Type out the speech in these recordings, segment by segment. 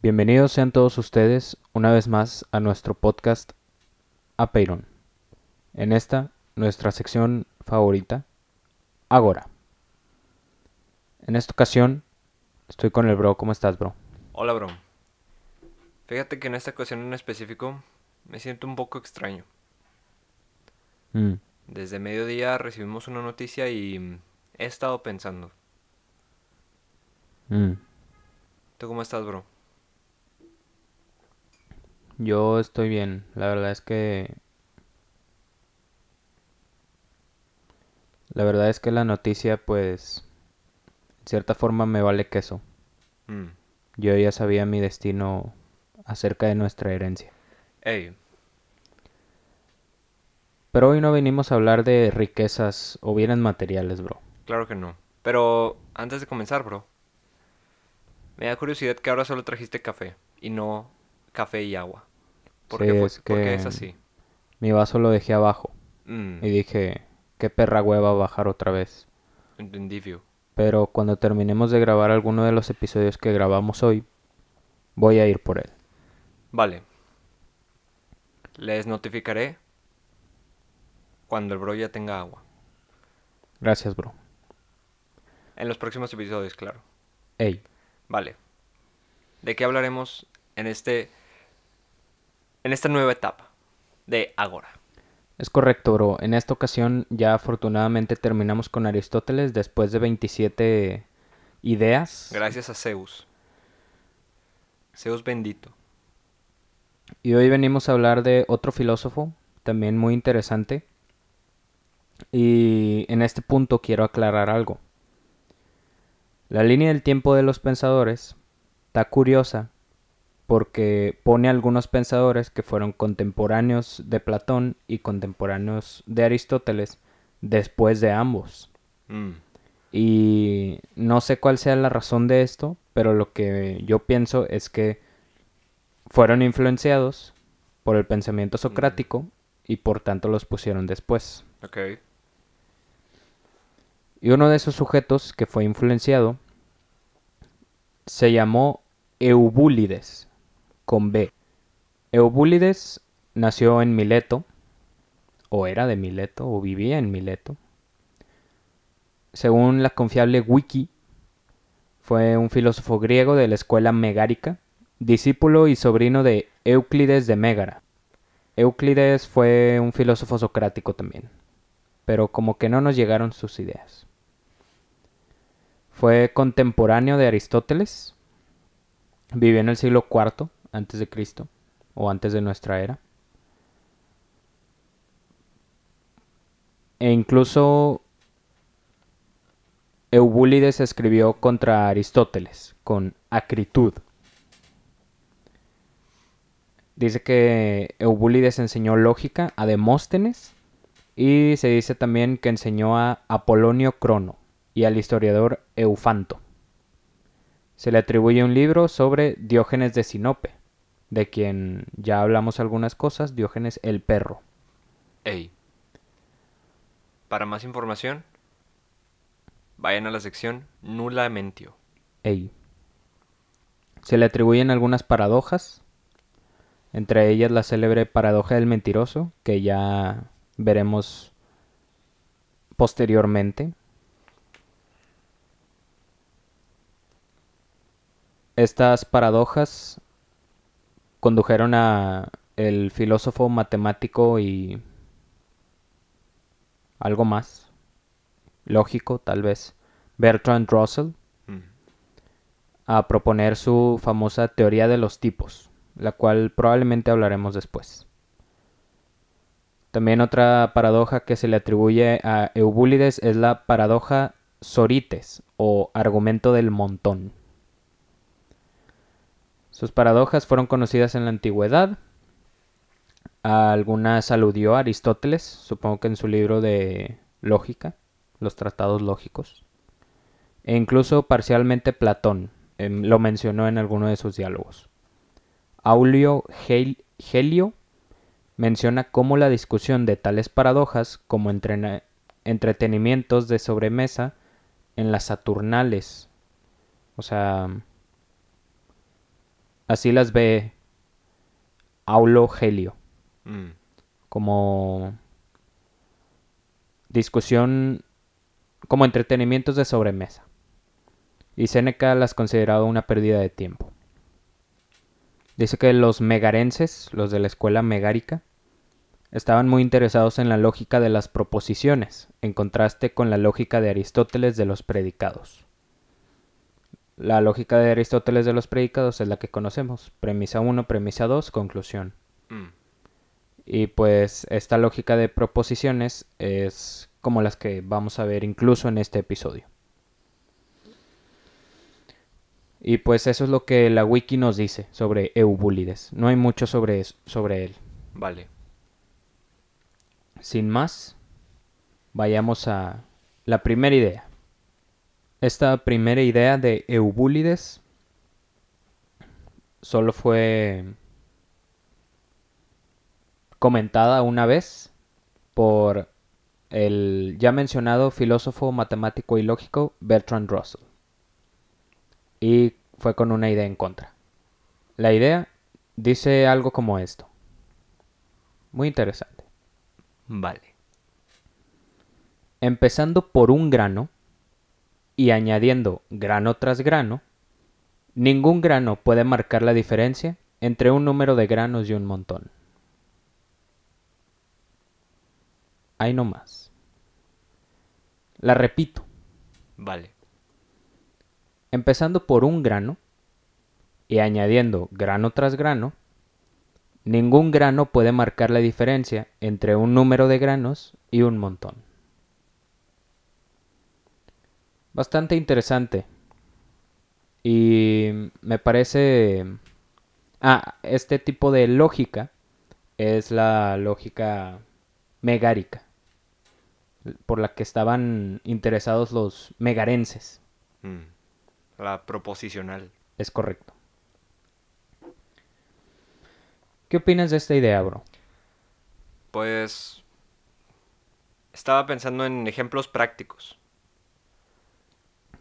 Bienvenidos sean todos ustedes una vez más a nuestro podcast Apeiron. En esta, nuestra sección favorita, Agora. En esta ocasión, estoy con el bro. ¿Cómo estás, bro? Hola, bro. Fíjate que en esta ocasión en específico me siento un poco extraño. Mm, Desde mediodía recibimos una noticia y he estado pensando. mm. ¿Tú cómo estás, bro? Yo estoy bien. La verdad es que... La verdad es que la noticia, pues... En cierta forma me vale queso. Mm. Yo ya sabía mi destino acerca de nuestra herencia. Ey, Pero hoy no venimos a hablar de riquezas o bienes materiales, bro. claro que no. Pero antes de comenzar, bro, me da curiosidad que ahora solo trajiste café y no café y agua. ¿Por Sí, qué fue- es por qué que- es así? Mi vaso lo dejé abajo Mm, y dije, qué perra hueva bajar otra vez. entendí. Pero cuando terminemos de grabar alguno de los episodios que grabamos hoy, voy a ir por él. Vale. Les notificaré cuando el bro ya tenga agua. Gracias, bro. En los próximos episodios, claro. Ey, Vale. ¿De qué hablaremos en este en esta nueva etapa de Agora? es correcto, bro. En esta ocasión ya afortunadamente terminamos con Aristóteles después de 27 ideas. Gracias a Zeus. Zeus bendito. Y hoy venimos a hablar de otro filósofo, también muy interesante. Y en este punto quiero aclarar algo. La línea del tiempo de los pensadores está curiosa porque pone algunos pensadores que fueron contemporáneos de Platón y contemporáneos de Aristóteles después de ambos. Mm, Y no sé cuál sea la razón de esto, pero lo que yo pienso es que fueron influenciados por el pensamiento socrático y por tanto los pusieron después. Y uno de esos sujetos que fue influenciado se llamó Eubúlides, con B. Eubúlides nació en Mileto, o era de Mileto, o vivía en Mileto. Según la confiable Wiki, fue un filósofo griego de la escuela megárica, discípulo y sobrino de Euclides de Mégara. Euclides fue un filósofo socrático también, pero como que no nos llegaron sus ideas. Fue contemporáneo de Aristóteles. Vivió en el siglo IV antes de Cristo o antes de nuestra era. E incluso Eubúlides escribió contra Aristóteles con acritud. Dice que Eubúlides enseñó lógica a Demóstenes y se dice también que enseñó a Apolonio Crono y al historiador Eufanto. Se le atribuye un libro sobre Diógenes de Sinope, de quien ya hablamos algunas cosas, Diógenes el perro. Ey. Para más información, vayan a la sección Nula Mentio. Ey. Se le atribuyen algunas paradojas, entre ellas la célebre paradoja del mentiroso, que ya veremos posteriormente. Estas paradojas condujeron a el filósofo matemático y algo más lógico tal vez Bertrand Russell Mm, a proponer su famosa teoría de los tipos, la cual probablemente hablaremos después. También otra paradoja que se le atribuye a Eubúlides es la paradoja Sorites o argumento del montón. Sus paradojas fueron conocidas en la antigüedad. A algunas aludió Aristóteles, supongo que en su libro de lógica, los tratados lógicos. E incluso parcialmente Platón em, lo mencionó en alguno de sus diálogos. Aulio Gel- Gelio menciona cómo la discusión de tales paradojas como entretenimientos de sobremesa en las Saturnales, o sea, así las ve Aulo Gelio, Mm, como discusión, como entretenimientos de sobremesa. Y Séneca las consideraba una pérdida de tiempo. Dice que los megarenses, los de la escuela megárica, estaban muy interesados en la lógica de las proposiciones, en contraste con la lógica de Aristóteles de los predicados. La lógica de Aristóteles de los predicados es la que conocemos. Premisa 1, premisa 2, conclusión. mm, Y pues esta lógica de proposiciones es como las que vamos a ver incluso en este episodio. Y pues eso es lo que la wiki nos dice sobre Eubúlides. No hay mucho sobre, es- sobre él. Vale. Sin más, vayamos a la primera idea. Esta primera idea de Eubúlides solo fue comentada una vez por el ya mencionado filósofo matemático y lógico Bertrand Russell. Y fue con una idea en contra. La idea dice algo como esto. Muy interesante. Vale. empezando por un grano y añadiendo grano tras grano, ningún grano puede marcar la diferencia entre un número de granos y un montón. Ahí no más. La repito, Vale. empezando por un grano y añadiendo grano tras grano, ningún grano puede marcar la diferencia entre un número de granos y un montón. Bastante interesante. Y me parece... Ah, este tipo de lógica es la lógica megárica, por la que estaban interesados los megarenses. Mm, La proposicional. Es correcto. ¿Qué opinas de esta idea, bro? Pues estaba pensando en ejemplos prácticos,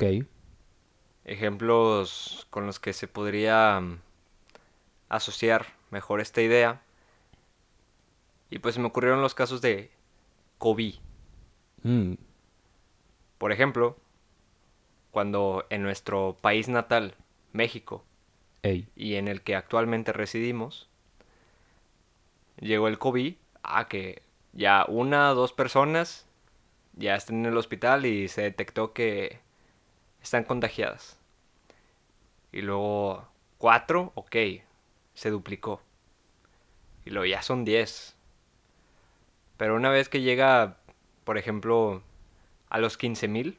Ok. ejemplos con los que se podría mm, asociar mejor esta idea. Y pues se me ocurrieron los casos de COVID. Mm, Por ejemplo, cuando en nuestro país natal, México, ey. y en el que actualmente residimos, llegó el COVID a que ya una o dos personas ya están en el hospital y se detectó que están contagiadas. Y luego cuatro, ok, se duplicó. Y luego ya son diez. Pero una vez que llega, por ejemplo, a los 15.000,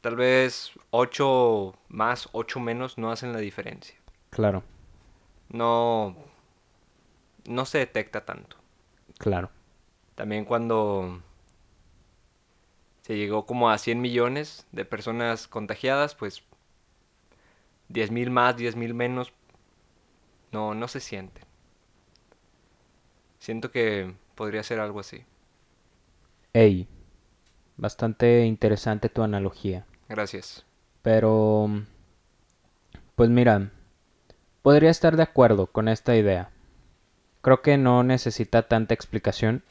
tal vez 8 más, 8 menos no hacen la diferencia. Claro, No, no se detecta tanto. claro. También cuando se llegó como a 100 millones de personas contagiadas, pues 10.000 más, 10.000 menos, no, no se sienten. Siento que podría ser algo así. Ey. Bastante interesante tu analogía. Gracias. Pero... Pues mira, podría estar de acuerdo con esta idea. Creo que no necesita tanta explicación.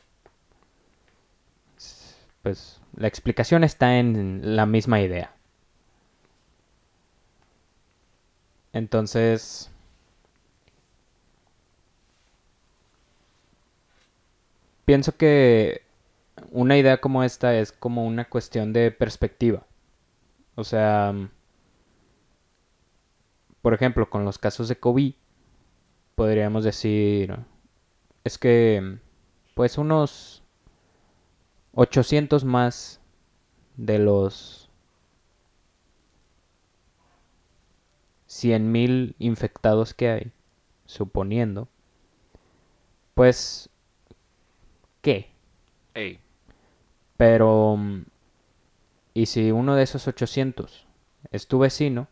Pues la explicación está en la misma idea. Entonces... Pienso que una idea como esta es como una cuestión de perspectiva. O sea, por ejemplo, con los casos de COVID, podríamos decir, es que, pues unos 800 más de los 100.000 infectados que hay, suponiendo, pues, ¿qué? Ey, Pero, mm, ¿y si uno de esos 800 es tu vecino?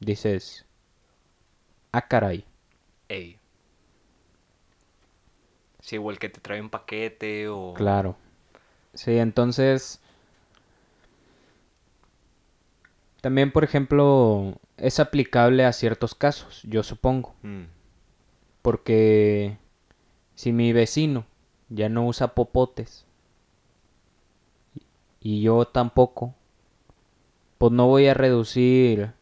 Dices, ah, caray, ey. Sí, o el que te trae un paquete o... claro. Sí, entonces, también, por ejemplo, es aplicable a ciertos casos, yo supongo. Mm, Porque si mi vecino ya no usa popotes y yo tampoco, pues no voy a reducir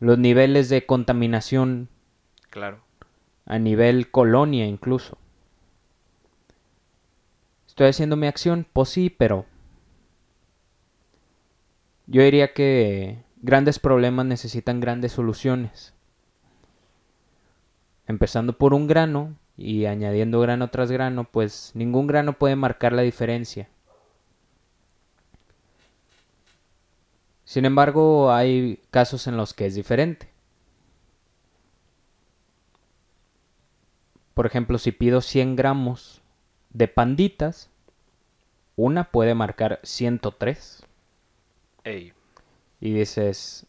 los niveles de contaminación claro. a nivel colonia incluso. ¿Estoy haciendo mi acción? Pues sí, pero yo diría que grandes problemas necesitan grandes soluciones. Empezando por un grano y añadiendo grano tras grano, pues ningún grano puede marcar la diferencia. Sin embargo, hay casos en los que es diferente. Por ejemplo, si pido 100 gramos de panditas, una puede marcar 103. Ey. Y dices,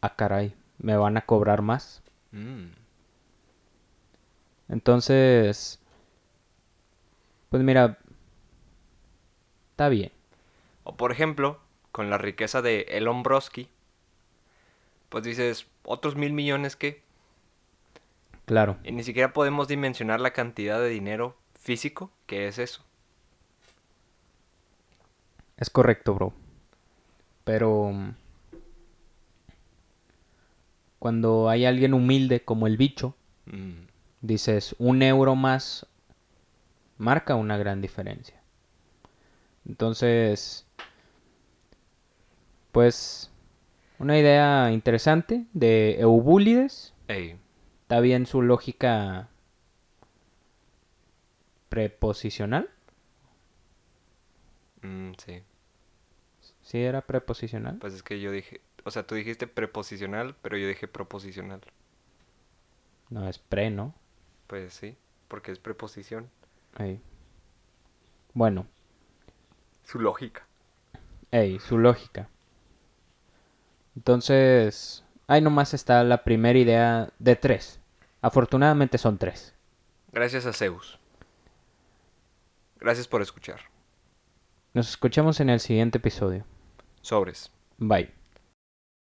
ah caray, me van a cobrar más. Mm, Entonces, pues mira, está bien. O por ejemplo, con la riqueza de Elon Broski, pues dices, otros mil millones que... Claro, Y ni siquiera podemos dimensionar la cantidad de dinero físico que es eso. es correcto, bro. Pero mm, cuando hay alguien humilde como el bicho, Mm, dices, un euro más marca una gran diferencia. Entonces, pues, una idea interesante de Eubulides. ey. Está bien su lógica preposicional. Mm, sí. Sí, era preposicional. Pues es que yo dije... O sea, tú dijiste preposicional, pero yo dije proposicional. No, es pre, ¿no? Pues sí, porque es preposición. Ey. Bueno, Su lógica. ey, su lógica. Entonces, ahí nomás está la primera idea de tres. Afortunadamente son tres. Gracias a Zeus. Gracias por escuchar. Nos escuchamos en el siguiente episodio. Sobres. Bye.